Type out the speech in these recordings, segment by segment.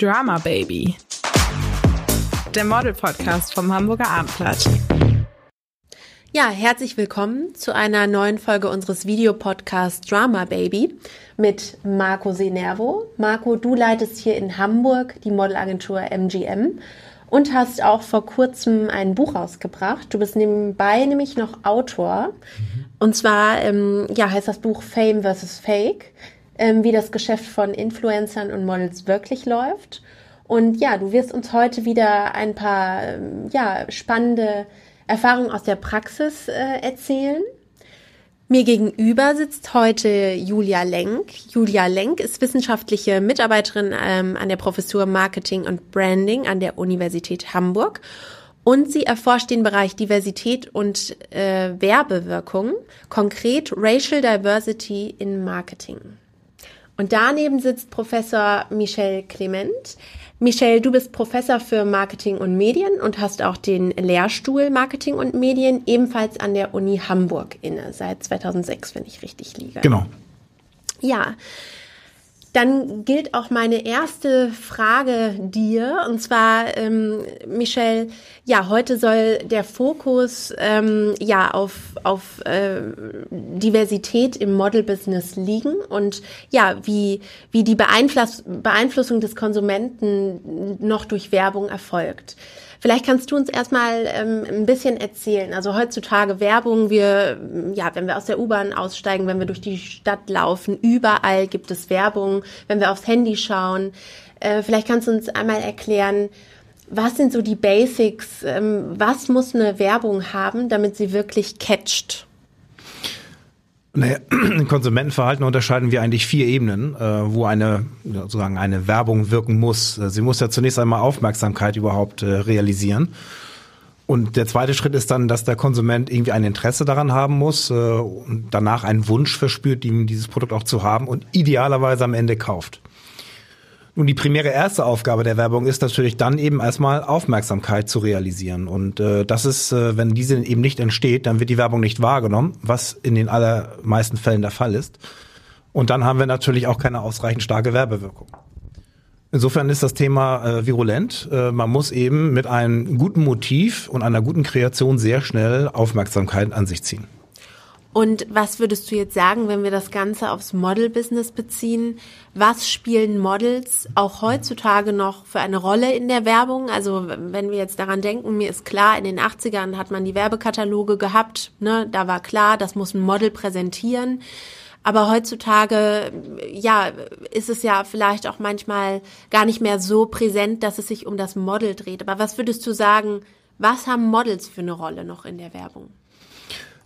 Drama Baby. Der Model-Podcast vom Hamburger Abendblatt. Ja, herzlich willkommen zu einer neuen Folge unseres Videopodcasts Drama Baby mit Marco Senervo. Marco, du leitest hier in Hamburg die Modelagentur MGM und hast auch vor kurzem ein Buch rausgebracht. Du bist nebenbei nämlich noch Autor. Mhm. Und zwar ähm, ja, heißt das Buch Fame vs. Fake ähm, wie das Geschäft von Influencern und Models wirklich läuft. Und ja, du wirst uns heute wieder ein paar ähm, ja, spannende Erfahrungen aus der Praxis äh, erzählen. Mir gegenüber sitzt heute Julia Lenk. Julia Lenk ist wissenschaftliche Mitarbeiterin ähm, an der Professur Marketing und Branding an der Universität Hamburg und sie erforscht den Bereich Diversität und äh, Werbewirkung, konkret Racial Diversity in Marketing. Und daneben sitzt Professor Michel Clement. Michel, du bist Professor für Marketing und Medien und hast auch den Lehrstuhl Marketing und Medien ebenfalls an der Uni Hamburg inne, seit 2006, wenn ich richtig liege. Genau. Ja, dann gilt auch meine erste Frage dir. Und zwar, ähm, Michelle, ja, heute soll der Fokus ähm, ja auf, auf äh, Diversität im Model-Business liegen und ja, wie, wie die Beeinfluss Beeinflussung des Konsumenten noch durch Werbung erfolgt. Vielleicht kannst du uns erstmal ähm, ein bisschen erzählen. Also heutzutage Werbung, wir, ja, wenn wir aus der U-Bahn aussteigen, wenn wir durch die Stadt laufen, überall gibt es Werbung, wenn wir aufs Handy schauen. Äh, vielleicht kannst du uns einmal erklären, was sind so die Basics? Ähm, was muss eine Werbung haben, damit sie wirklich catcht? Naja, im Konsumentenverhalten unterscheiden wir eigentlich vier Ebenen, äh, wo eine sozusagen eine Werbung wirken muss. Äh, sie muss ja zunächst einmal Aufmerksamkeit überhaupt äh, realisieren. Und der zweite Schritt ist dann, dass der Konsument irgendwie ein Interesse daran haben muss und danach einen Wunsch verspürt, ihm dieses Produkt auch zu haben und idealerweise am Ende kauft. Nun, die primäre erste Aufgabe der Werbung ist natürlich dann eben erstmal Aufmerksamkeit zu realisieren. Und äh, das ist, äh, wenn diese eben nicht entsteht, dann wird die Werbung nicht wahrgenommen, was in den allermeisten Fällen der Fall ist. Und dann haben wir natürlich auch keine ausreichend starke Werbewirkung. Insofern ist das Thema äh, virulent. Äh, man muss eben mit einem guten Motiv und einer guten Kreation sehr schnell Aufmerksamkeit an sich ziehen. Und was würdest du jetzt sagen, wenn wir das Ganze aufs Model-Business beziehen? Was spielen Models auch heutzutage noch für eine Rolle in der Werbung? Also wenn wir jetzt daran denken, mir ist klar, in den 80ern hat man die Werbekataloge gehabt, ne? da war klar, das muss ein Model präsentieren. Aber heutzutage, ja, ist es ja vielleicht auch manchmal gar nicht mehr so präsent, dass es sich um das Model dreht. Aber was würdest du sagen, was haben Models für eine Rolle noch in der Werbung?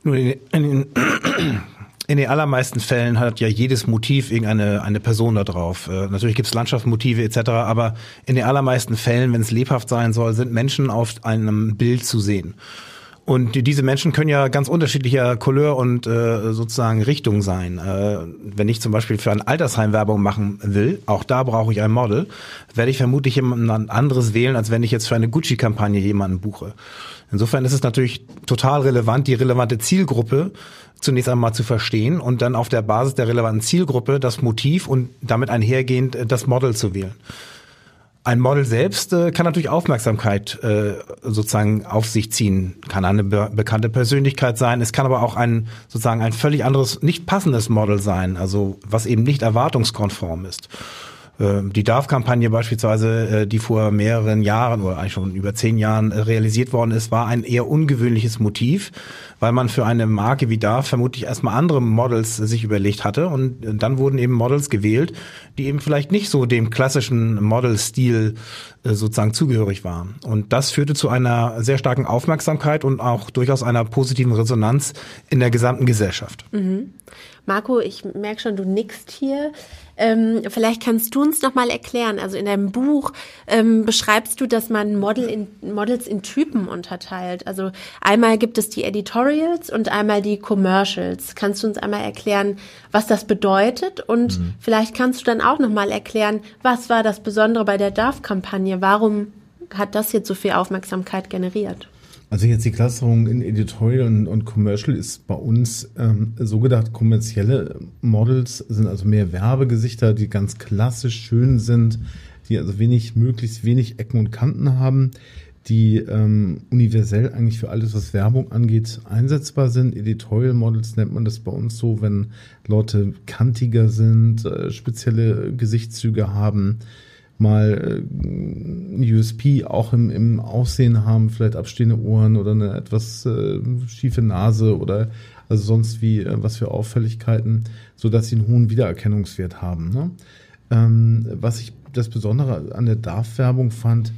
Nur in, in, in den allermeisten Fällen hat ja jedes Motiv irgendeine eine Person da drauf. Äh, natürlich gibt es Landschaftsmotive etc., aber in den allermeisten Fällen, wenn es lebhaft sein soll, sind Menschen auf einem Bild zu sehen. Und die, diese Menschen können ja ganz unterschiedlicher Couleur und äh, sozusagen Richtung sein. Äh, wenn ich zum Beispiel für ein Altersheim Werbung machen will, auch da brauche ich ein Model, werde ich vermutlich jemand anderes wählen, als wenn ich jetzt für eine Gucci-Kampagne jemanden buche. Insofern ist es natürlich total relevant, die relevante Zielgruppe zunächst einmal zu verstehen und dann auf der Basis der relevanten Zielgruppe das Motiv und damit einhergehend äh, das Model zu wählen. Ein Model selbst äh, kann natürlich Aufmerksamkeit äh, sozusagen auf sich ziehen, kann eine be bekannte Persönlichkeit sein. Es kann aber auch ein sozusagen ein völlig anderes, nicht passendes Model sein, also was eben nicht erwartungskonform ist. Ähm, die DARF-Kampagne beispielsweise, äh, die vor mehreren Jahren oder eigentlich schon über zehn Jahren äh, realisiert worden ist, war ein eher ungewöhnliches Motiv, weil man für eine Marke wie DARF vermutlich erstmal andere Models sich überlegt hatte und dann wurden eben Models gewählt, die eben vielleicht nicht so dem klassischen Model-Stil äh, sozusagen zugehörig waren. Und das führte zu einer sehr starken Aufmerksamkeit und auch durchaus einer positiven Resonanz in der gesamten Gesellschaft. Mhm. Marco, ich merke schon, du nickst hier. Ähm, vielleicht kannst du uns noch mal erklären. Also in deinem Buch ähm, beschreibst du, dass man Model in, Models in Typen unterteilt. Also einmal gibt es die Editorials und einmal die Commercials. Kannst du uns einmal erklären, was das bedeutet? Und mhm. vielleicht kannst du dann auch noch mal erklären, was war das Besondere bei der DARF-Kampagne? Warum hat das jetzt so viel Aufmerksamkeit generiert? Also jetzt die Klassung in Editorial und, und Commercial ist bei uns ähm, so gedacht, kommerzielle Models sind also mehr Werbegesichter, die ganz klassisch schön sind, die also wenig, möglichst wenig Ecken und Kanten haben, die ähm, universell eigentlich für alles, was Werbung angeht, einsetzbar sind. Editorial Models nennt man das bei uns so, wenn Leute kantiger sind, äh, spezielle Gesichtszüge haben, mal äh, USP auch im, im Aussehen haben, vielleicht abstehende Ohren oder eine etwas äh, schiefe Nase oder also sonst wie äh, was für Auffälligkeiten, so dass sie einen hohen Wiedererkennungswert haben. Ne? Ähm, was ich das Besondere an der DARF-Werbung fand,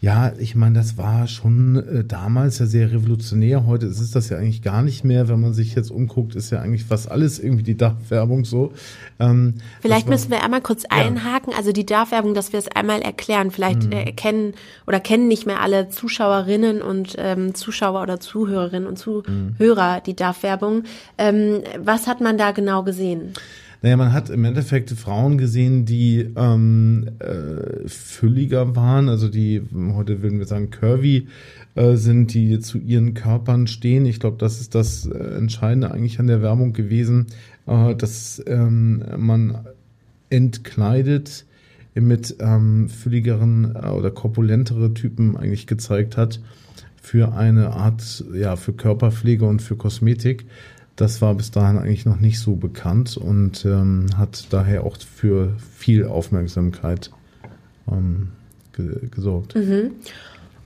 ja, ich meine, das war schon äh, damals ja sehr revolutionär. Heute ist es das ja eigentlich gar nicht mehr. Wenn man sich jetzt umguckt, ist ja eigentlich fast alles irgendwie die DAF-Werbung so. Ähm, Vielleicht war, müssen wir einmal kurz ja. einhaken. Also die DAF-Werbung, dass wir es einmal erklären. Vielleicht hm. äh, kennen oder kennen nicht mehr alle Zuschauerinnen und ähm, Zuschauer oder Zuhörerinnen und Zuhörer hm. die DAF-Werbung. Ähm, was hat man da genau gesehen? Naja, man hat im Endeffekt Frauen gesehen, die ähm, äh, fülliger waren, also die, heute würden wir sagen, curvy äh, sind, die zu ihren Körpern stehen. Ich glaube, das ist das äh, Entscheidende eigentlich an der Werbung gewesen, äh, dass ähm, man entkleidet mit ähm, fülligeren äh, oder korpulentere Typen eigentlich gezeigt hat für eine Art, ja, für Körperpflege und für Kosmetik. Das war bis dahin eigentlich noch nicht so bekannt und ähm, hat daher auch für viel Aufmerksamkeit ähm, ge gesorgt. Mhm.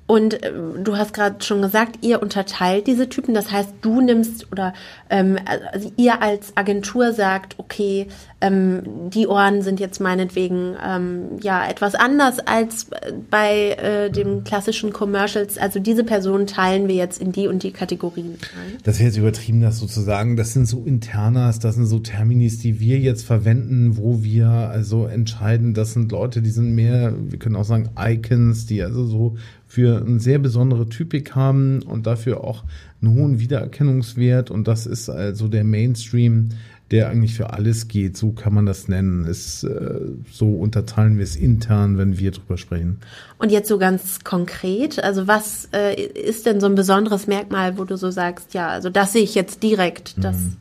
Und äh, du hast gerade schon gesagt, ihr unterteilt diese Typen. Das heißt, du nimmst oder ähm, also ihr als Agentur sagt, okay, ähm, die Ohren sind jetzt meinetwegen ähm, ja etwas anders als bei äh, den klassischen Commercials. Also diese Personen teilen wir jetzt in die und die Kategorien. Das wäre jetzt übertrieben, das sozusagen. Das sind so Internas, das sind so Terminis, die wir jetzt verwenden, wo wir also entscheiden, das sind Leute, die sind mehr, wir können auch sagen Icons, die also so für eine sehr besondere Typik haben und dafür auch einen hohen Wiedererkennungswert. Und das ist also der Mainstream, der eigentlich für alles geht. So kann man das nennen. Ist, äh, so unterteilen wir es intern, wenn wir drüber sprechen. Und jetzt so ganz konkret, also was äh, ist denn so ein besonderes Merkmal, wo du so sagst, ja, also das sehe ich jetzt direkt, das. Mhm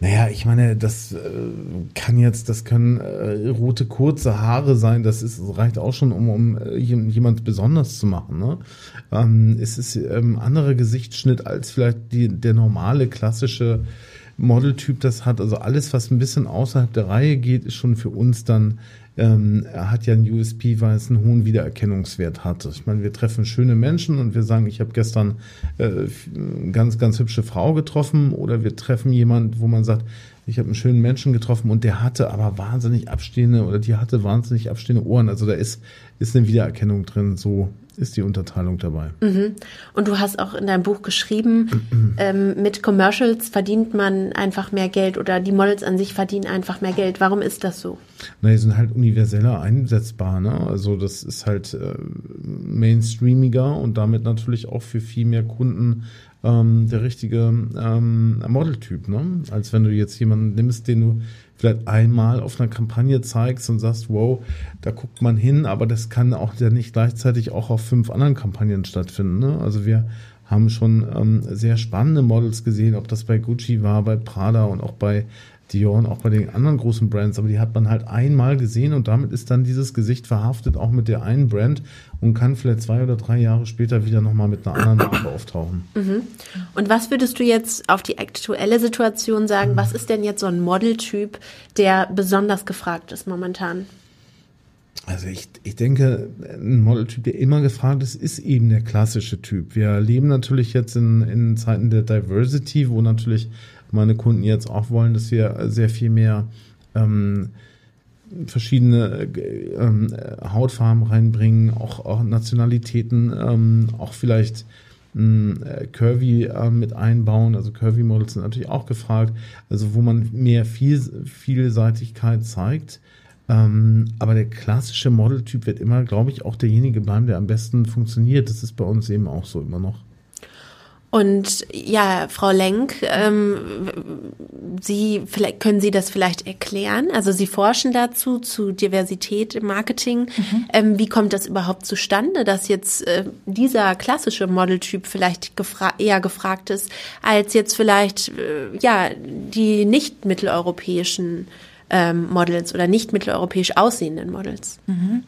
naja, ich meine, das äh, kann jetzt, das können äh, rote kurze Haare sein, das ist reicht auch schon, um, um äh, jemand besonders zu machen. Ne? Ähm, es ist ähm, anderer Gesichtsschnitt als vielleicht die, der normale klassische Modeltyp das hat. Also alles, was ein bisschen außerhalb der Reihe geht, ist schon für uns dann ähm, er hat ja ein USP, weil es einen hohen Wiedererkennungswert hat. Ich meine, wir treffen schöne Menschen und wir sagen, ich habe gestern äh, ganz, ganz hübsche Frau getroffen oder wir treffen jemand, wo man sagt, ich habe einen schönen Menschen getroffen und der hatte aber wahnsinnig abstehende oder die hatte wahnsinnig abstehende Ohren. Also da ist, ist eine Wiedererkennung drin. So ist die Unterteilung dabei. Mhm. Und du hast auch in deinem Buch geschrieben, ähm, mit Commercials verdient man einfach mehr Geld oder die Models an sich verdienen einfach mehr Geld. Warum ist das so? Na, die sind halt universeller einsetzbar. Ne? Also das ist halt äh, mainstreamiger und damit natürlich auch für viel mehr Kunden ähm, der richtige ähm, Modeltyp. Ne? Als wenn du jetzt jemanden nimmst, den du vielleicht einmal auf einer Kampagne zeigst und sagst, wow, da guckt man hin, aber das kann auch ja nicht gleichzeitig auch auf fünf anderen Kampagnen stattfinden. Ne? Also wir haben schon ähm, sehr spannende Models gesehen, ob das bei Gucci war, bei Prada und auch bei Dior und auch bei den anderen großen Brands, aber die hat man halt einmal gesehen und damit ist dann dieses Gesicht verhaftet auch mit der einen Brand und kann vielleicht zwei oder drei Jahre später wieder nochmal mit einer anderen Marke auftauchen. Mhm. Und was würdest du jetzt auf die aktuelle Situation sagen? Was ist denn jetzt so ein Modeltyp, der besonders gefragt ist momentan? Also ich, ich denke, ein Modeltyp, der immer gefragt ist, ist eben der klassische Typ. Wir leben natürlich jetzt in, in Zeiten der Diversity, wo natürlich meine Kunden jetzt auch wollen, dass wir sehr viel mehr ähm, verschiedene äh, ähm, Hautfarben reinbringen, auch, auch Nationalitäten, ähm, auch vielleicht ähm, Curvy äh, mit einbauen. Also Curvy Models sind natürlich auch gefragt. Also wo man mehr viel, Vielseitigkeit zeigt. Ähm, aber der klassische Modeltyp wird immer, glaube ich, auch derjenige bleiben, der am besten funktioniert. Das ist bei uns eben auch so immer noch. Und ja, Frau Lenk, ähm, Sie vielleicht können Sie das vielleicht erklären? Also Sie forschen dazu zu Diversität im Marketing. Mhm. Ähm, wie kommt das überhaupt zustande, dass jetzt äh, dieser klassische Modeltyp vielleicht gefra eher gefragt ist als jetzt vielleicht äh, ja die nicht mitteleuropäischen ähm, Models oder nicht mitteleuropäisch aussehenden Models? Mhm.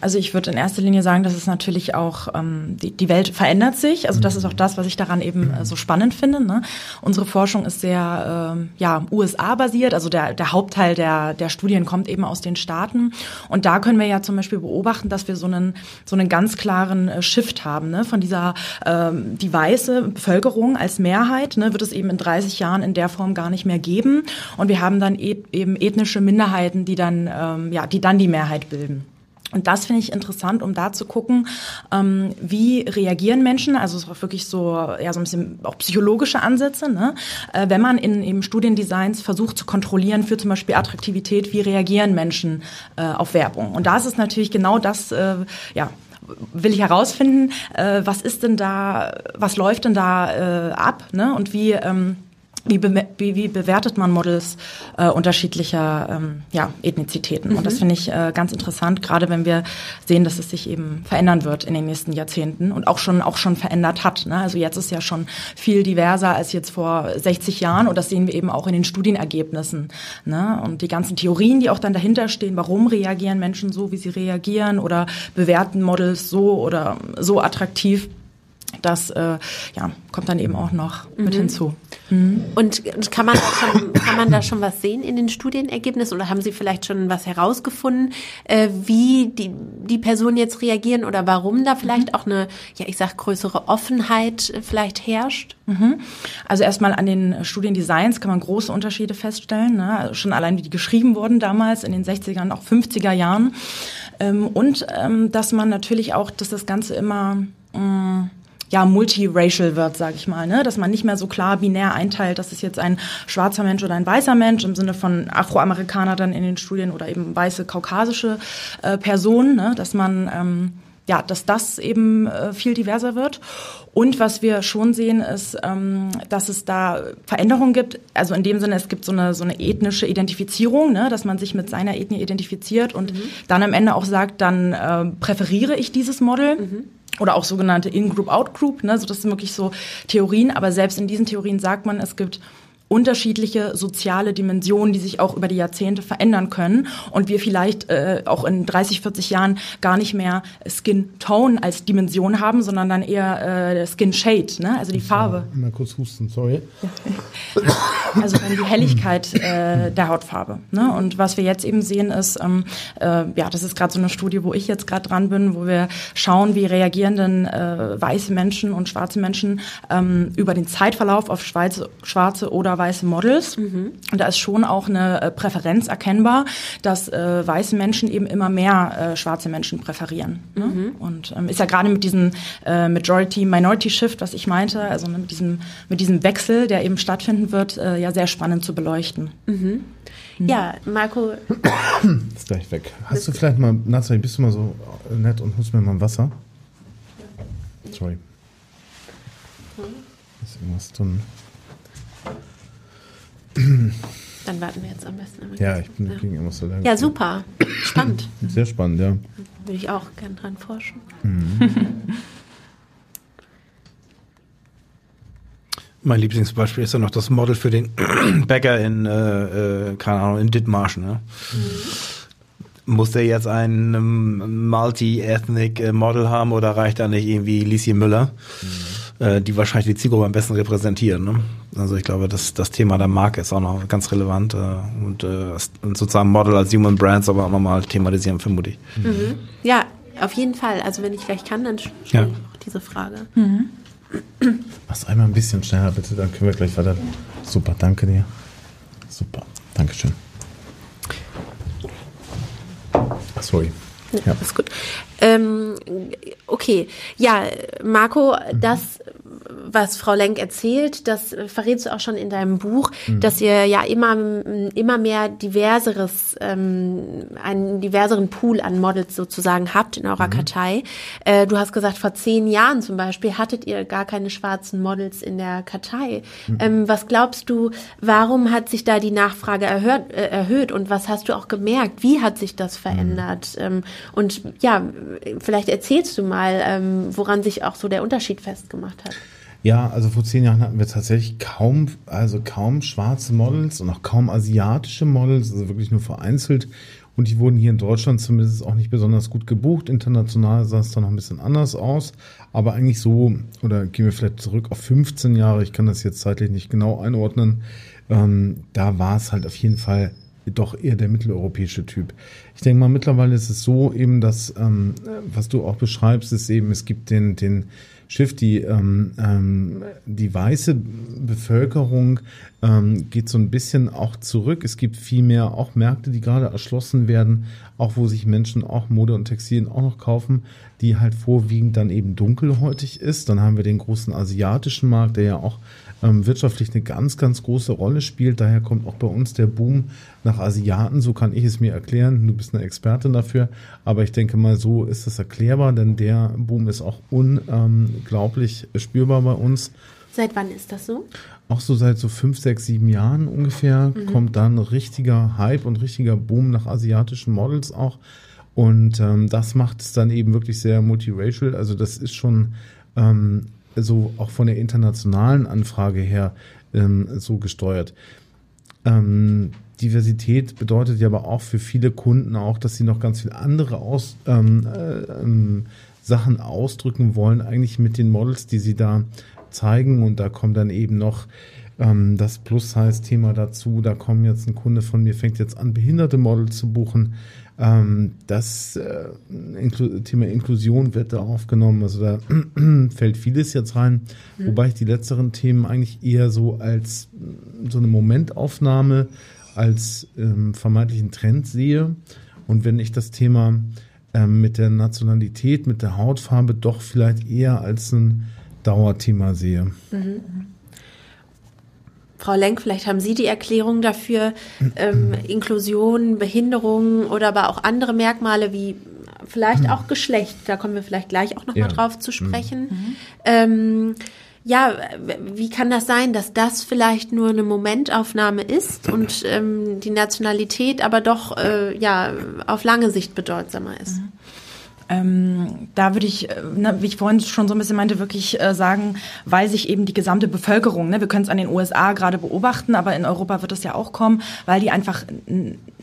Also ich würde in erster Linie sagen, dass es natürlich auch, ähm, die, die Welt verändert sich. Also das ist auch das, was ich daran eben äh, so spannend finde. Ne? Unsere Forschung ist sehr ähm, ja, USA-basiert, also der, der Hauptteil der, der Studien kommt eben aus den Staaten. Und da können wir ja zum Beispiel beobachten, dass wir so einen, so einen ganz klaren äh, Shift haben. Ne? Von dieser, ähm, die weiße Bevölkerung als Mehrheit ne, wird es eben in 30 Jahren in der Form gar nicht mehr geben. Und wir haben dann e eben ethnische Minderheiten, die dann, ähm, ja, die dann die Mehrheit bilden. Und das finde ich interessant, um da zu gucken, ähm, wie reagieren Menschen, also es auch wirklich so, ja, so ein bisschen auch psychologische Ansätze, ne? Äh, wenn man in eben Studiendesigns versucht zu kontrollieren für zum Beispiel Attraktivität, wie reagieren Menschen äh, auf Werbung? Und da ist es natürlich genau das, äh, ja, will ich herausfinden, äh, was ist denn da, was läuft denn da äh, ab, ne? Und wie ähm, wie, be wie, bewertet man Models äh, unterschiedlicher ähm, ja, Ethnizitäten? Mhm. Und das mhm. finde ich äh, ganz interessant, gerade wenn wir sehen, dass es sich eben verändern wird in den nächsten Jahrzehnten und auch schon auch schon verändert hat. Ne? Also jetzt ist ja schon viel diverser als jetzt vor 60 Jahren und das sehen wir eben auch in den Studienergebnissen. Ne? Und die ganzen Theorien, die auch dann dahinter stehen, warum reagieren Menschen so, wie sie reagieren oder bewerten Models so oder so attraktiv das äh, ja, kommt dann eben auch noch mhm. mit hinzu. Mhm. Und kann man, schon, kann man da schon was sehen in den Studienergebnissen oder haben Sie vielleicht schon was herausgefunden, äh, wie die, die Personen jetzt reagieren oder warum da vielleicht mhm. auch eine, ja, ich sag größere Offenheit vielleicht herrscht? Mhm. Also erstmal an den Studiendesigns kann man große Unterschiede feststellen, ne? Also schon allein wie die geschrieben wurden damals in den 60er auch 50er Jahren. Ähm, und ähm, dass man natürlich auch, dass das Ganze immer mh, mm, ja multiracial wird, sage ich mal, ne? dass man nicht mehr so klar binär einteilt, dass es jetzt ein schwarzer Mensch oder ein weißer Mensch im Sinne von Afroamerikaner dann in den Studien oder eben weiße kaukasische äh, Personen, ne? dass man ähm, ja, dass das eben äh, viel diverser wird. Und was wir schon sehen, ist, ähm, dass es da Veränderungen gibt. Also in dem Sinne, es gibt so eine, so eine ethnische Identifizierung, ne, dass man sich mit seiner Ethnie identifiziert und mhm. dann am Ende auch sagt, dann äh, präferiere ich dieses Model. Mhm oder auch sogenannte In-Group, Out-Group. Ne? So, das sind wirklich so Theorien, aber selbst in diesen Theorien sagt man, es gibt unterschiedliche soziale Dimensionen, die sich auch über die Jahrzehnte verändern können und wir vielleicht äh, auch in 30, 40 Jahren gar nicht mehr Skin Tone als Dimension haben, sondern dann eher äh, Skin Shade, ne? also die Farbe. Mal kurz husten, sorry. also dann die Helligkeit äh, der Hautfarbe. Ne? Und was wir jetzt eben sehen ist, ähm, äh, ja, das ist gerade so eine Studie, wo ich jetzt gerade dran bin, wo wir schauen, wie reagieren denn äh, weiße Menschen und schwarze Menschen ähm, über den Zeitverlauf auf schwarze, schwarze oder weiße Models. Mhm. Und da ist schon auch eine äh, Präferenz erkennbar, dass äh, weiße Menschen eben immer mehr äh, schwarze Menschen präferieren. Ne? Mhm. Und ähm, ist ja gerade mit diesem äh, Majority-Minority-Shift, was ich meinte, also ne, mit, diesem, mit diesem Wechsel, der eben stattfinden wird, äh, ja sehr spannend zu beleuchten. Mhm. mhm. Ja, Marco. Ist gleich weg. Hast du vielleicht mal, Nathalie, bist du mal so nett und holst mir mal ein Wasser? Sorry. Ist irgendwas drin? Dann warten wir jetzt am besten. Ja, ich bin ja. gegen immer so lange. Ja, super. Spannend. Sehr spannend, ja. Würde ich auch gern dran forschen. Mhm. Mein Lieblingsbeispiel ist ja noch das Model für den Bäcker in, äh, äh, keine Ahnung, in Dithmarsch. Ne? Mhm. Muss der jetzt ein um, Multi-Ethnic äh, Model haben oder reicht da nicht irgendwie Lieschen Müller? Mhm äh, die wahrscheinlich die Zielgruppe am besten repräsentieren. Ne? Also ich glaube, das, das Thema der Marke ist auch noch ganz relevant äh, und, äh, und sozusagen Model als Human Brands aber auch nochmal thematisieren, vermute ich. Mhm. Ja, auf jeden Fall. Also wenn ich gleich kann, dann stelle ja. ich auch diese Frage. Mhm. Mach's einmal ein bisschen schneller bitte, dann können wir gleich weiter. Super, danke dir. Super, Dankeschön. Sorry. Ja, ja. ist gut. Ähm, okay, ja, Marco, mhm. das was Frau Lenk erzählt, das verrätst du auch schon in deinem Buch, mhm. dass ihr ja immer, immer mehr diverseres, ähm, einen diverseren Pool an Models sozusagen habt in eurer mhm. Kartei. Äh, du hast gesagt, vor zehn Jahren zum Beispiel hattet ihr gar keine schwarzen Models in der Kartei. Mhm. Ähm, was glaubst du, warum hat sich da die Nachfrage erhöht, äh, erhöht und was hast du auch gemerkt? Wie hat sich das verändert? Mhm. Ähm, und ja, vielleicht erzählst du mal, ähm, woran sich auch so der Unterschied festgemacht hat. Ja, also vor zehn Jahren hatten wir tatsächlich kaum, also kaum schwarze Models und auch kaum asiatische Models, also wirklich nur vereinzelt. Und die wurden hier in Deutschland zumindest auch nicht besonders gut gebucht. International sah es dann noch ein bisschen anders aus. Aber eigentlich so, oder gehen wir vielleicht zurück auf 15 Jahre, ich kann das jetzt zeitlich nicht genau einordnen, ähm, da war es halt auf jeden Fall doch eher der mitteleuropäische Typ. Ich denke mal, mittlerweile ist es so eben, dass, ähm, was du auch beschreibst, ist eben, es gibt den, den Schiff, die, ähm, ähm, die weiße Bevölkerung ähm, geht so ein bisschen auch zurück. Es gibt viel mehr auch Märkte, die gerade erschlossen werden, auch wo sich Menschen auch Mode und Textilien auch noch kaufen, die halt vorwiegend dann eben dunkelhäutig ist. Dann haben wir den großen asiatischen Markt, der ja auch ähm, wirtschaftlich eine ganz, ganz große Rolle spielt. Daher kommt auch bei uns der Boom nach Asiaten. So kann ich es mir erklären. Du bist eine Expertin dafür. Aber ich denke mal, so ist es erklärbar, denn der Boom ist auch unglaublich spürbar bei uns. Seit wann ist das so? Auch so seit so fünf, sechs, sieben Jahren ungefähr mhm. kommt dann richtiger Hype und richtiger Boom nach asiatischen Models auch. Und ähm, das macht es dann eben wirklich sehr multiracial. Also das ist schon ähm, so auch von der internationalen Anfrage her ähm, so gesteuert. Ähm, Diversität bedeutet ja aber auch für viele Kunden auch, dass sie noch ganz viele andere aus, ähm, äh, ähm, Sachen ausdrücken wollen, eigentlich mit den Models, die sie da zeigen. Und da kommt dann eben noch ähm, das Plus-Size-Thema dazu. Da kommen jetzt ein Kunde von mir, fängt jetzt an, behinderte Models zu buchen. Ähm, das äh, Thema Inklusion wird da aufgenommen. Also da fällt vieles jetzt rein, mhm. wobei ich die letzteren Themen eigentlich eher so als so eine Momentaufnahme, als ähm, vermeintlichen Trend sehe. Und wenn ich das Thema ähm, mit der Nationalität, mit der Hautfarbe doch vielleicht eher als ein Dauerthema sehe. Mhm. Frau Lenk, vielleicht haben Sie die Erklärung dafür, ähm, Inklusion, Behinderung oder aber auch andere Merkmale wie vielleicht auch Geschlecht, da kommen wir vielleicht gleich auch nochmal ja. drauf zu sprechen. Mhm. Ähm, ja, wie kann das sein, dass das vielleicht nur eine Momentaufnahme ist und ähm, die Nationalität aber doch äh, ja auf lange Sicht bedeutsamer ist? Mhm. Ähm, da würde ich, äh, ne, wie ich vorhin schon so ein bisschen meinte, wirklich äh, sagen, weil sich eben die gesamte Bevölkerung, ne, wir können es an den USA gerade beobachten, aber in Europa wird es ja auch kommen, weil die einfach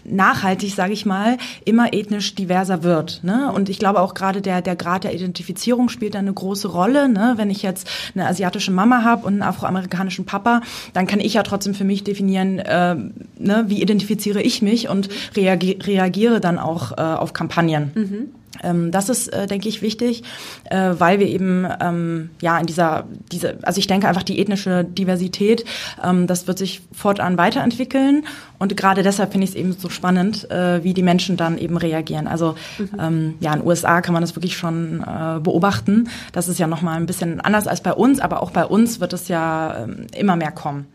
nachhaltig, sage ich mal, immer ethnisch diverser wird. Ne? Und ich glaube auch gerade der, der Grad der Identifizierung spielt da eine große Rolle. Ne? Wenn ich jetzt eine asiatische Mama habe und einen afroamerikanischen Papa, dann kann ich ja trotzdem für mich definieren, äh, ne, wie identifiziere ich mich und reagi reagiere dann auch äh, auf Kampagnen. Mhm. Ähm, das ist, äh, denke ich, wichtig, äh, weil wir eben ähm, ja in dieser, diese, also ich denke einfach die ethnische Diversität, ähm, das wird sich fortan weiterentwickeln und gerade deshalb finde ich es eben so spannend, äh, wie die Menschen dann eben reagieren. Also mhm. ja, in den USA kann man das wirklich schon beobachten. Das ist ja nochmal ein bisschen anders als bei uns, aber auch bei uns wird es ja immer mehr kommen.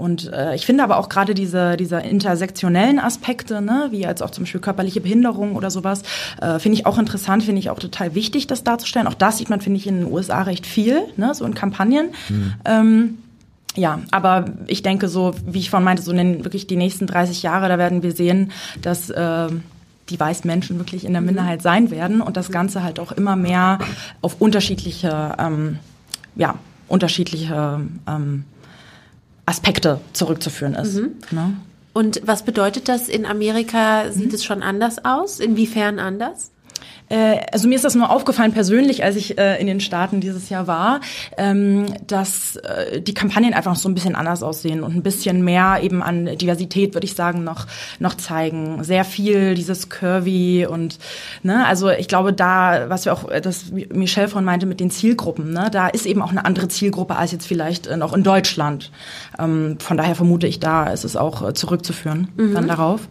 Und äh, ich finde aber auch gerade diese, diese intersektionellen Aspekte, ne, wie jetzt auch zum Beispiel körperliche Behinderung oder sowas, äh, finde ich auch interessant, finde ich auch total wichtig, das darzustellen. Auch das sieht man, finde ich, in den USA recht viel, ne, so in Kampagnen. Mhm. Ähm, ja, aber ich denke so, wie ich vorhin meinte, so in den, wirklich die nächsten 30 Jahre, da werden wir sehen, dass äh, die weißen Menschen wirklich in der Minderheit sein werden und das Ganze halt auch immer mehr auf unterschiedliche, ähm, ja, unterschiedliche ähm, Aspekte zurückzuführen ist. Mhm. Ne? Und was bedeutet das in Amerika? Sieht mhm. es schon anders aus? Inwiefern anders? Äh, also mir ist das nur aufgefallen persönlich, als ich äh, in den Staaten dieses Jahr war, ähm, dass äh, die Kampagnen einfach noch so ein bisschen anders aussehen und ein bisschen mehr eben an Diversität, würde ich sagen, noch noch zeigen. Sehr viel dieses Curvy und ne, also ich glaube da, was wir auch, das Michelle von meinte mit den Zielgruppen, ne, da ist eben auch eine andere Zielgruppe als jetzt vielleicht noch in Deutschland. Ähm, von daher vermute ich, da ist es auch zurückzuführen mhm. dann darauf.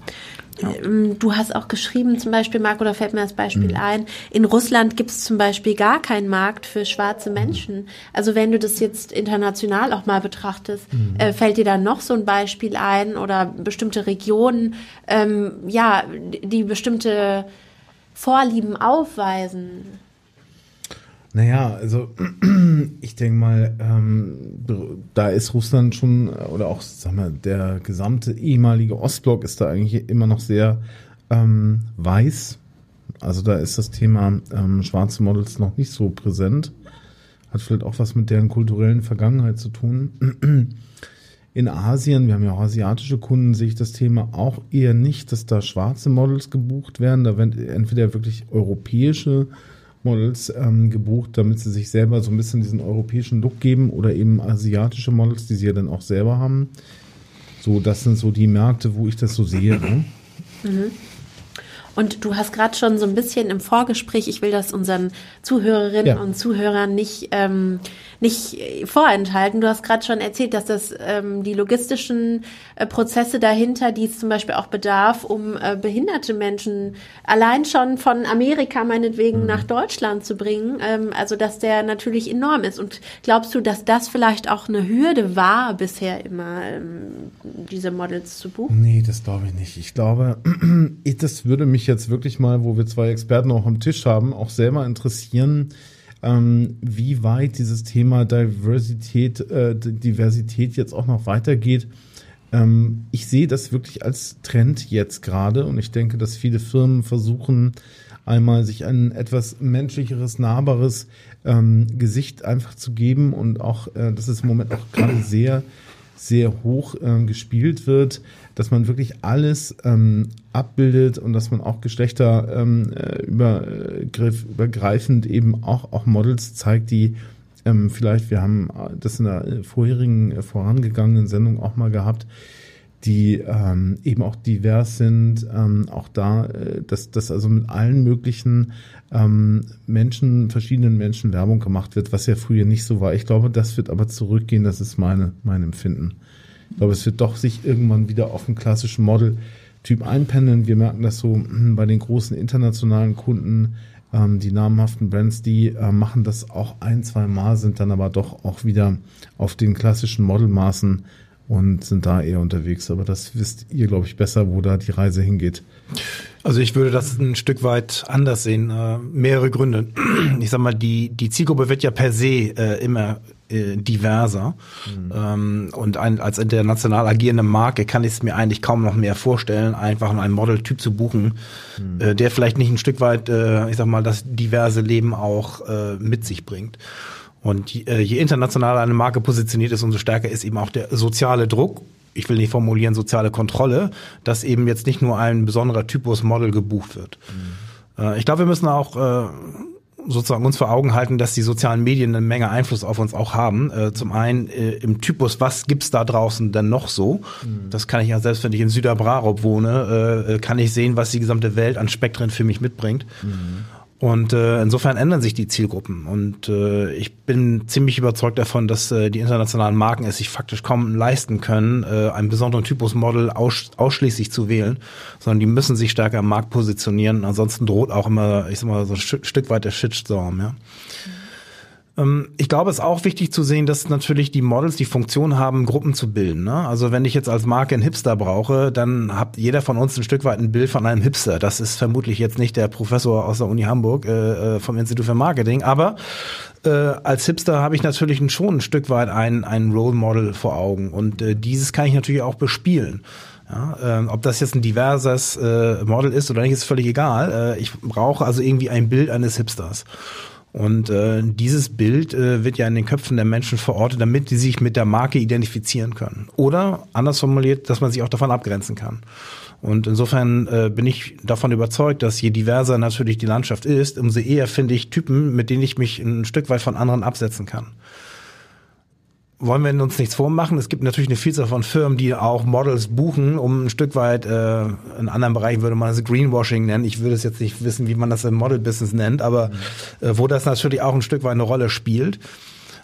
Ja. Ähm, du hast auch geschrieben, zum Beispiel, Marco, da fällt mir das Beispiel mhm. ein, in Russland gibt es zum Beispiel gar keinen Markt für schwarze Menschen. Also wenn du das jetzt international auch mal betrachtest, mhm. äh, fällt dir da noch so ein Beispiel ein oder bestimmte Regionen, ähm, ja, die bestimmte Vorlieben aufweisen? Naja, also ich denke mal, ähm, da ist Russland schon, oder auch, sag mal, der gesamte ehemalige Ostblock ist da eigentlich immer noch sehr ähm, weiß. Also da ist das Thema ähm, schwarze Models noch nicht so präsent. Hat vielleicht auch was mit deren kulturellen Vergangenheit zu tun. In Asien, wir haben ja auch asiatische Kunden, sehe ich das Thema auch eher nicht, dass da schwarze Models gebucht werden. Da werden entweder wirklich europäische Models ähm, gebucht, damit sie sich selber so ein bisschen diesen europäischen Look geben oder eben asiatische Models, die sie ja dann auch selber haben. So, das sind so die Märkte, wo ich das so sehe. Ne? Mhm. Und du hast gerade schon so ein bisschen im Vorgespräch, ich will das unseren Zuhörerinnen ja. und Zuhörern nicht, ähm, nicht vorenthalten. Du hast gerade schon erzählt, dass das ähm, die logistischen äh, Prozesse dahinter, die es zum Beispiel auch bedarf, um äh, behinderte Menschen allein schon von Amerika meinetwegen mhm. nach Deutschland zu bringen, ähm, also dass der natürlich enorm ist. Und glaubst du, dass das vielleicht auch eine Hürde war bisher immer, ähm, diese Models zu buchen? Nee, das glaube ich nicht. Ich glaube, das würde mich jetzt wirklich mal, wo wir zwei Experten auch am Tisch haben, auch selber interessieren, ähm, wie weit dieses Thema Diversität, äh, Diversität jetzt auch noch weitergeht. Ähm, ich sehe das wirklich als Trend jetzt gerade und ich denke, dass viele Firmen versuchen, einmal sich ein etwas menschlicheres, nahbares ähm, Gesicht einfach zu geben und auch, äh, das ist im Moment auch gerade sehr sehr hoch äh, gespielt wird, dass man wirklich alles ähm, abbildet und dass man auch Geschlechter ähm, äh, übergriff, übergreifend eben auch, auch Models zeigt, die ähm, vielleicht, wir haben das in der vorherigen, äh, vorangegangenen Sendung auch mal gehabt, die ähm, eben auch divers sind, ähm, auch da, äh, dass, dass also mit allen möglichen ähm, Menschen, verschiedenen Menschen Werbung gemacht wird, was ja früher nicht so war. Ich glaube, das wird aber zurückgehen, das ist meine, mein Empfinden. Ich glaube, es wird doch sich irgendwann wieder auf den klassischen Model-Typ einpendeln. Wir merken das so hm, bei den großen internationalen Kunden, ähm, die namhaften Brands, die äh, machen das auch ein, zwei Mal, sind dann aber doch auch wieder auf den klassischen Modelmaßen und sind da eher unterwegs. Aber das wisst ihr, glaube ich, besser, wo da die Reise hingeht. Also ich würde das ein Stück weit anders sehen. Äh, mehrere Gründe. Ich sag mal, die, die Zielgruppe wird ja per se äh, immer äh, diverser. Mhm. Ähm, und ein, als international agierende Marke kann ich es mir eigentlich kaum noch mehr vorstellen, einfach einen Modeltyp zu buchen, mhm. äh, der vielleicht nicht ein Stück weit, äh, ich sag mal, das diverse Leben auch mit sich bringt. Und je, äh, je internationaler eine Marke positioniert ist, umso stärker ist eben auch der soziale Druck. Ich will nicht formulieren soziale Kontrolle, dass eben jetzt nicht nur ein besonderer Typus Model gebucht wird. Mhm. Äh, ich glaube, wir müssen auch äh, sozusagen uns vor Augen halten, dass die sozialen Medien eine Menge Einfluss auf uns auch haben. Zum einen im Typus, was gibt's da draußen denn noch so? Mhm. Das kann ich ja selbst, wenn ich in Süderbrarup wohne, kann ich sehen, was die gesamte Welt an Spektren für mich mitbringt. Mhm. Und äh, insofern ändern sich die Zielgruppen. Und äh, ich bin ziemlich überzeugt davon, dass äh, die internationalen Marken es sich faktisch kaum leisten können, äh, einen besonderen Typus Model aus, ausschließlich zu wählen, sondern die müssen sich stärker am Markt positionieren. Ansonsten droht auch immer, ich sag mal, so ein Stück weit der Shitstorm. Ja. Mhm. Ähm, ich glaube, es ist auch wichtig zu sehen, dass natürlich die Models die Funktion haben, Gruppen zu bilden. Ne? Also wenn ich jetzt als Marke einen Hipster brauche, dann hat jeder von uns ein Stück weit ein Bild von einem Hipster. Das ist vermutlich jetzt nicht der Professor aus der Uni Hamburg äh, äh vom Institut für Marketing, aber äh, als Hipster habe ich natürlich schon ein Stück weit ein, ein Role Model vor Augen und äh, dieses kann ich natürlich auch bespielen. Ja, äh, ob das jetzt ein diverses äh, Model ist oder nicht, ist völlig egal. Äh, ich brauche also irgendwie ein Bild eines Hipsters. Und äh, dieses Bild äh, wird ja in den Köpfen der Menschen verortet, damit die sich mit der Marke identifizieren können. Oder anders formuliert, dass man sich auch davon abgrenzen kann. Und insofern äh, bin ich davon überzeugt, dass je diverser natürlich die Landschaft ist, umso eher finde ich Typen, mit denen ich mich ein Stück weit von anderen absetzen kann wollen wir uns nichts vormachen. Es gibt natürlich eine Vielzahl von Firmen, die auch Models buchen, um ein Stück weit, äh, in anderen Bereichen würde man das Greenwashing nennen. Ich würde es jetzt nicht wissen, wie man das im Model-Business nennt, aber äh, wo das natürlich auch ein Stück weit eine Rolle spielt.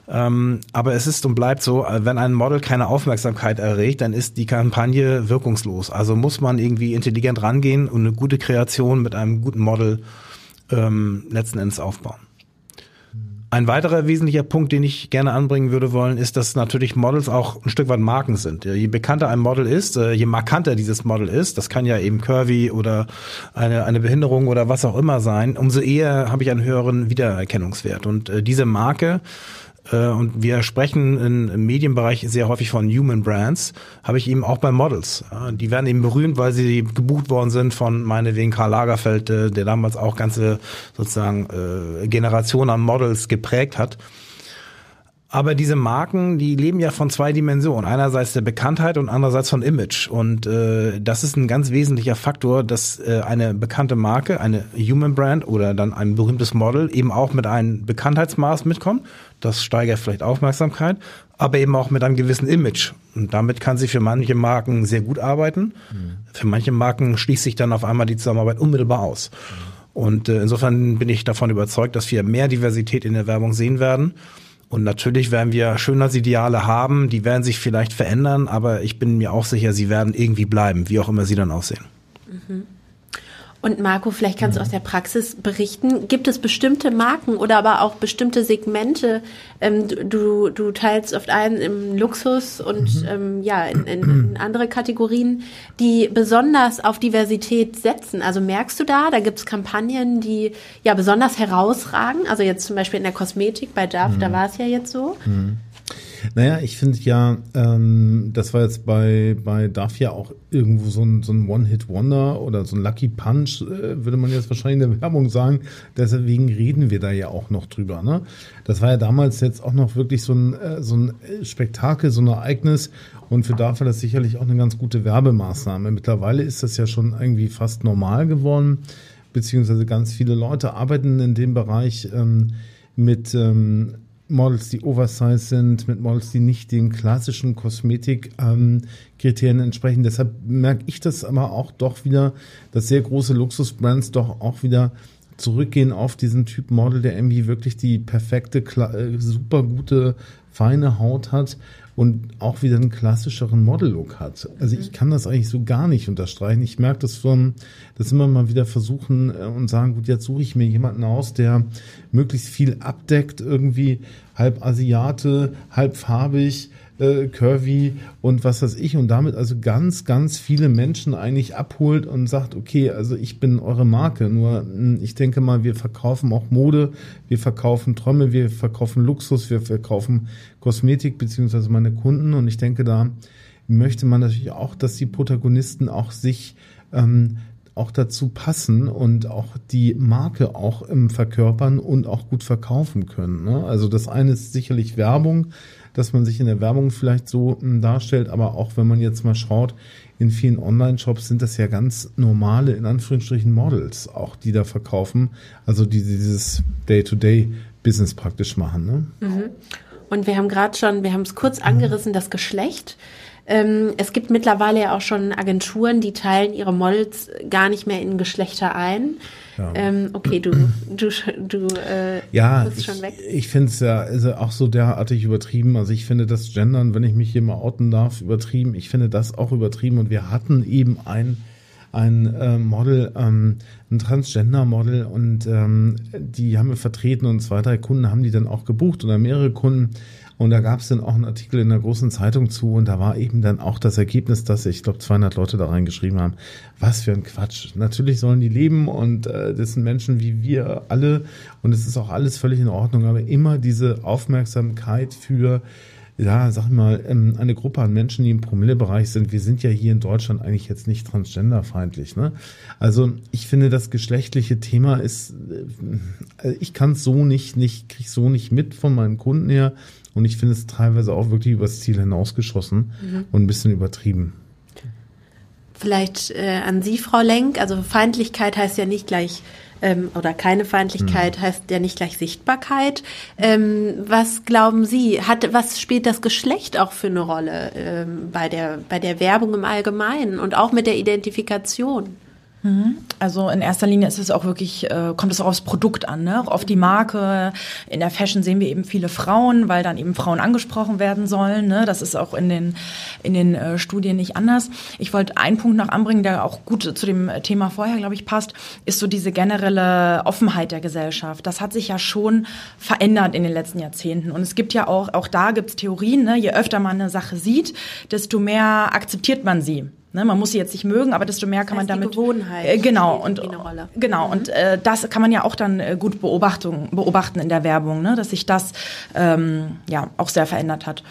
Ähm, aber es ist und bleibt so, äh, wenn ein Model keine Aufmerksamkeit erregt, dann ist die Kampagne wirkungslos. Also muss man irgendwie intelligent rangehen und eine gute Kreation mit einem guten Model ähm, letzten Endes aufbauen. Ein weiterer wesentlicher Punkt, den ich gerne anbringen würde wollen, ist, dass natürlich Models auch ein Stück weit Marken sind. Je bekannter ein Model ist, äh, je markanter dieses Model ist, das kann ja eben curvy oder eine, eine Behinderung oder was auch immer sein, umso eher habe ich einen höheren Wiedererkennungswert. Und äh, diese Marke und wir sprechen im Medienbereich sehr häufig von Human Brands, habe ich eben auch bei Models. Die werden eben berühmt, weil sie gebucht worden sind von meinetwegen Karl Lagerfeld, der damals auch ganze sozusagen Generationen an Models geprägt hat. Aber diese Marken, die leben ja von zwei Dimensionen. Einerseits der Bekanntheit und andererseits von Image. Und äh, das ist ein ganz wesentlicher Faktor, dass äh, eine bekannte Marke, eine Human Brand oder dann ein berühmtes Model eben auch mit einem Bekanntheitsmaß mitkommt. Das steigert vielleicht Aufmerksamkeit, aber eben auch mit einem gewissen Image. Und damit kann sie für manche Marken sehr gut arbeiten. Mhm. Für manche Marken schließt sich dann auf einmal die Zusammenarbeit unmittelbar aus. Mhm. Und äh, insofern bin ich davon überzeugt, dass wir mehr Diversität in der Werbung sehen werden. Und natürlich werden wir Schönheitsideale haben, die werden sich vielleicht verändern, aber ich bin mir auch sicher, sie werden irgendwie bleiben, wie auch immer sie dann aussehen. Mhm. Und Marco, vielleicht kannst du aus der Praxis berichten. Gibt es bestimmte Marken oder aber auch bestimmte Segmente? Ähm, du, du teilst oft ein im Luxus und mhm. ähm, ja in, in, in, andere Kategorien, die besonders auf Diversität setzen. Also merkst du da, da gibt es Kampagnen, die ja besonders herausragen. Also jetzt zum Beispiel in der Kosmetik bei Dove, mhm. da war es ja jetzt so. Mhm. Naja, ich finde ja, ähm, das war jetzt bei, bei Duff ja auch irgendwo so ein, so ein One-Hit-Wonder oder so ein Lucky Punch, äh, würde man jetzt wahrscheinlich in der Werbung sagen. Deswegen reden wir da ja auch noch drüber. Ne? Das war ja damals jetzt auch noch wirklich so ein, äh, so ein Spektakel, so ein Ereignis. Und für Duff war das sicherlich auch eine ganz gute Werbemaßnahme. Mittlerweile ist das ja schon irgendwie fast normal geworden, beziehungsweise ganz viele Leute arbeiten in dem Bereich ähm, mit ähm, Models, die oversize sind, mit Models, die nicht den klassischen Kosmetikkriterien ähm, entsprechen. Deshalb merke ich das aber auch doch wieder, dass sehr große Luxusbrands doch auch wieder zurückgehen auf diesen Typ Model, der irgendwie wirklich die perfekte, äh, super gute, feine Haut hat und auch wieder einen klassischeren Model-Look hat. Also ich kann das eigentlich so gar nicht unterstreichen. Ich merke das von, dass immer mal wieder versuchen äh, und sagen, gut, jetzt suche ich mir jemanden aus, der möglichst viel abdeckt, irgendwie halb Asiate, halb farbig, äh, curvy und was weiß ich und damit also ganz, ganz viele Menschen eigentlich abholt und sagt, okay, also ich bin eure Marke. Nur hm, ich denke mal, wir verkaufen auch Mode, wir verkaufen Träume, wir verkaufen Luxus, wir verkaufen Kosmetik beziehungsweise meine Kunden und ich denke, da möchte man natürlich auch, dass die Protagonisten auch sich ähm, auch dazu passen und auch die Marke auch ähm, verkörpern und auch gut verkaufen können. Ne? Also das eine ist sicherlich Werbung, dass man sich in der Werbung vielleicht so ähm, darstellt, aber auch wenn man jetzt mal schaut, in vielen Online-Shops sind das ja ganz normale, in Anführungsstrichen, Models, auch die da verkaufen, also die dieses Day-to-Day-Business praktisch machen. Ne? Mhm. Und wir haben gerade schon, wir haben es kurz angerissen, das Geschlecht. Ähm, es gibt mittlerweile ja auch schon Agenturen, die teilen ihre Models gar nicht mehr in Geschlechter ein. Ja. Ähm, okay, du, du, du äh, ja, bist schon weg. Ich, ich finde es ja also auch so derartig übertrieben. Also ich finde das Gendern, wenn ich mich hier mal outen darf, übertrieben. Ich finde das auch übertrieben. Und wir hatten eben ein ein äh, Model, ähm, ein Transgender-Model und ähm, die haben wir vertreten und zwei, drei Kunden haben die dann auch gebucht oder mehrere Kunden und da gab es dann auch einen Artikel in der großen Zeitung zu und da war eben dann auch das Ergebnis, dass ich glaube 200 Leute da reingeschrieben haben. Was für ein Quatsch. Natürlich sollen die leben und äh, das sind Menschen wie wir alle und es ist auch alles völlig in Ordnung, aber immer diese Aufmerksamkeit für ja, sag mal, ähm, eine Gruppe an Menschen, die im Promillebereich sind. Wir sind ja hier in Deutschland eigentlich jetzt nicht transgenderfeindlich. Ne? Also ich finde, das geschlechtliche Thema ist, äh, ich kann es so nicht, nicht, krieg so nicht mit von meinen Kunden her. Und ich finde es teilweise auch wirklich übers Ziel hinausgeschossen mhm. und ein bisschen übertrieben. Vielleicht äh, an Sie, Frau Lenk. Also Feindlichkeit heißt ja nicht gleich ähm, oder keine Feindlichkeit mhm. heißt ja nicht gleich Sichtbarkeit. Ähm, was glauben Sie? Hat was spielt das Geschlecht auch für eine Rolle ähm, bei der bei der Werbung im Allgemeinen und auch mit der Identifikation? Mhm. Also in erster Linie ist es auch wirklich, äh, kommt es auch aufs Produkt an, ne? auch auf die Marke. In der Fashion sehen wir eben viele Frauen, weil dann eben Frauen angesprochen werden sollen. Ne? Das ist auch in den, in den äh, Studien nicht anders. Ich wollte einen Punkt noch anbringen, der auch gut zu dem Thema vorher, glaube ich, passt, ist so diese generelle Offenheit der Gesellschaft. Das hat sich ja schon verändert in den letzten Jahrzehnten. Und es gibt ja auch, auch da gibt es Theorien, ne? je öfter man eine Sache sieht, desto mehr akzeptiert man sie. Ne, man muss sie jetzt nicht mögen, aber desto mehr kann heißt, man damit. Die Gewohnheit äh, genau und genau und äh, das kann man ja auch dann äh, gut Beobachtung, beobachten in der Werbung, ne, dass sich das ähm, ja auch sehr verändert hat.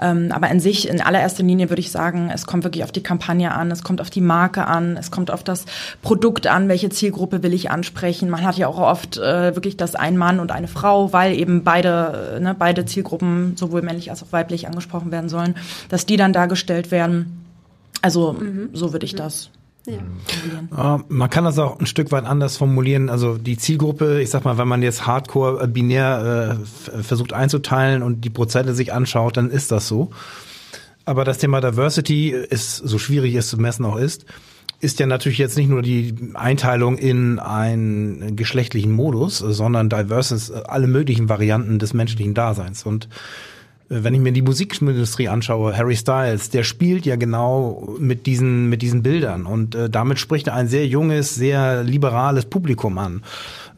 Ähm, aber an sich, in allererster Linie würde ich sagen, es kommt wirklich auf die Kampagne an, es kommt auf die Marke an, es kommt auf das Produkt an, welche Zielgruppe will ich ansprechen. Man hat ja auch oft äh, wirklich das ein Mann und eine Frau, weil eben beide, äh, ne, beide Zielgruppen, sowohl männlich als auch weiblich, angesprochen werden sollen, dass die dann dargestellt werden. Also so würde ich das Ja. formulieren. Ja, man kann das auch ein Stück weit anders formulieren. Also die Zielgruppe, ich sag mal, wenn man jetzt hardcore äh, binär äh, f- versucht einzuteilen und die Prozente sich anschaut, dann ist das so. Aber das Thema Diversity ist, so schwierig es zu messen auch ist, ist ja natürlich jetzt nicht nur die Einteilung in einen geschlechtlichen Modus, sondern diverse ist alle möglichen Varianten des menschlichen Daseins. Und äh, wenn ich mir die Musikindustrie anschaue, Harry Styles, der spielt ja genau mit diesen mit diesen Bildern und äh, damit spricht er ein sehr junges, sehr liberales Publikum an.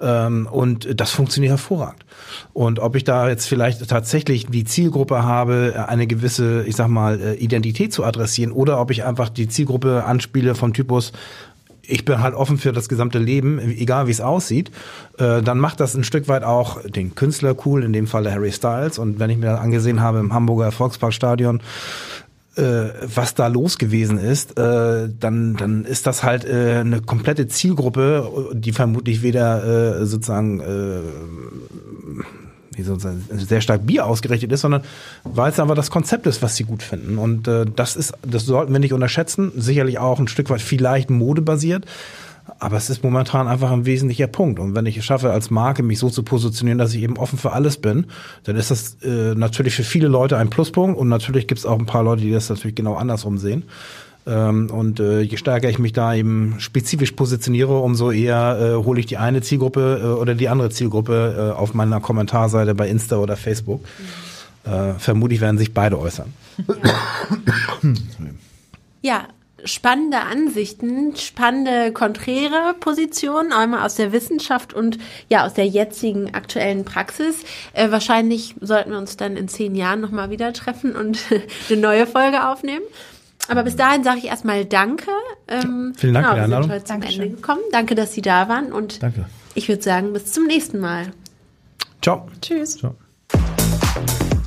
Ähm, und das funktioniert hervorragend. Und ob ich da jetzt vielleicht tatsächlich die Zielgruppe habe, eine gewisse, ich sag mal, äh, Identität zu adressieren oder ob ich einfach die Zielgruppe anspiele vom Typus, ich bin halt offen für das gesamte Leben, egal wie es aussieht, äh, dann macht das ein Stück weit auch den Künstler cool, in dem Fall Harry Styles. Und wenn ich mir das angesehen habe im Hamburger Volksparkstadion, äh, was da los gewesen ist, äh, dann, dann ist das halt eine komplette Zielgruppe, die vermutlich weder sozusagen wie sagen, sehr stark Bier ausgerichtet ist, sondern weil es einfach das Konzept ist, was sie gut finden. Und äh, das ist, das sollten wir nicht unterschätzen. Sicherlich auch ein Stück weit vielleicht modebasiert. Aber es ist momentan einfach ein wesentlicher Punkt. Und wenn ich es schaffe, als Marke mich so zu positionieren, dass ich eben offen für alles bin, dann ist das äh, natürlich für viele Leute ein Pluspunkt. Und natürlich gibt es auch ein paar Leute, die das natürlich genau andersrum sehen. Ähm, und äh, je stärker ich mich da eben spezifisch positioniere, umso eher äh, hole ich die eine Zielgruppe äh, oder die andere Zielgruppe äh, auf meiner Kommentarseite bei Insta oder Facebook. Äh, vermutlich werden sich beide äußern. Ja, spannende Ansichten, spannende konträre Positionen, einmal aus der Wissenschaft und ja aus der jetzigen aktuellen Praxis. Äh, wahrscheinlich sollten wir uns dann in zehn Jahren nochmal wieder treffen und eine neue Folge aufnehmen. Aber bis dahin sage ich erstmal Danke. Ähm, Vielen Dank für die wir sind Einladung. heute zum Dankeschön. Ende gekommen. Danke, dass Sie da waren und Danke. ich würde sagen, bis zum nächsten Mal. Ciao. Tschüss. Ciao.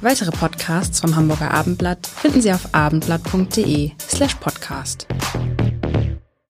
Weitere Podcasts vom Hamburger Abendblatt finden Sie auf abendblatt.de slash podcast.